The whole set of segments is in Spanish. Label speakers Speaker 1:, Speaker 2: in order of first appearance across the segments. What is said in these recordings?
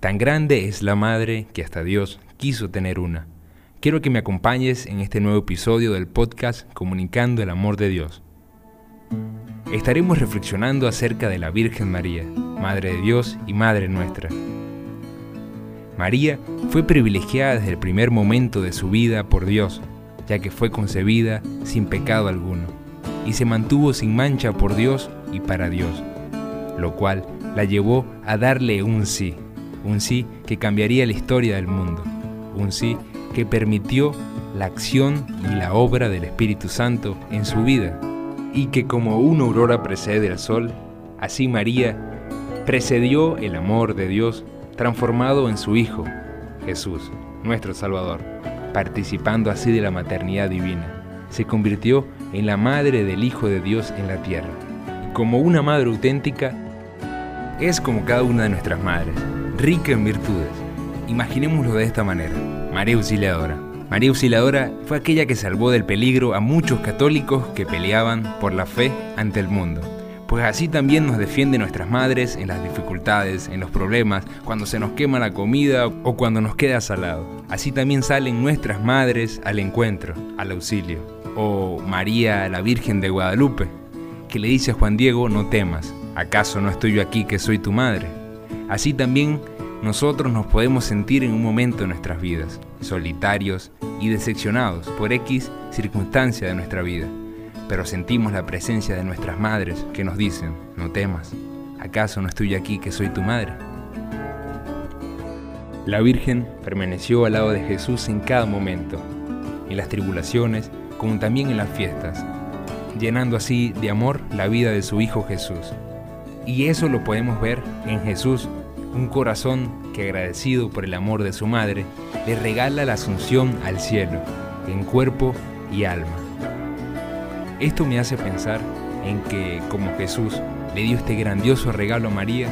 Speaker 1: Tan grande es la madre que hasta Dios quiso tener una. Quiero que me acompañes en este nuevo episodio del podcast Comunicando el Amor de Dios. Estaremos reflexionando acerca de la Virgen María, Madre de Dios y Madre nuestra. María fue privilegiada desde el primer momento de su vida por Dios, ya que fue concebida sin pecado alguno, y se mantuvo sin mancha por Dios y para Dios, lo cual la llevó a darle un sí un sí que cambiaría la historia del mundo, un sí que permitió la acción y la obra del Espíritu Santo en su vida, y que como una aurora precede al sol, así María precedió el amor de Dios transformado en su Hijo, Jesús, nuestro Salvador, participando así de la maternidad divina. Se convirtió en la madre del Hijo de Dios en la tierra. Como una madre auténtica, es como cada una de nuestras madres, rica en virtudes. Imaginémoslo de esta manera. María Auxiliadora. María Auxiliadora fue aquella que salvó del peligro a muchos católicos que peleaban por la fe ante el mundo. Pues así también nos defiende nuestras madres en las dificultades, en los problemas, cuando se nos quema la comida o cuando nos queda salado. Así también salen nuestras madres al encuentro, al auxilio. O María, la Virgen de Guadalupe, que le dice a Juan Diego, no temas, ¿acaso no estoy yo aquí que soy tu madre? Así también nosotros nos podemos sentir en un momento de nuestras vidas, solitarios y decepcionados por X circunstancia de nuestra vida, pero sentimos la presencia de nuestras madres que nos dicen, no temas, ¿acaso no estoy aquí que soy tu madre? La Virgen permaneció al lado de Jesús en cada momento, en las tribulaciones como también en las fiestas, llenando así de amor la vida de su Hijo Jesús. Y eso lo podemos ver en Jesús un corazón que agradecido por el amor de su madre, le regala la asunción al cielo, en cuerpo y alma. Esto me hace pensar en que, como Jesús le dio este grandioso regalo a María,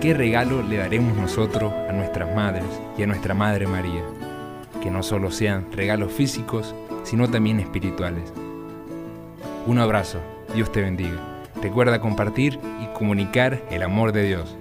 Speaker 1: ¿qué regalo le daremos nosotros a nuestras madres y a nuestra Madre María? Que no solo sean regalos físicos, sino también espirituales. Un abrazo, Dios te bendiga. Recuerda compartir y comunicar el amor de Dios.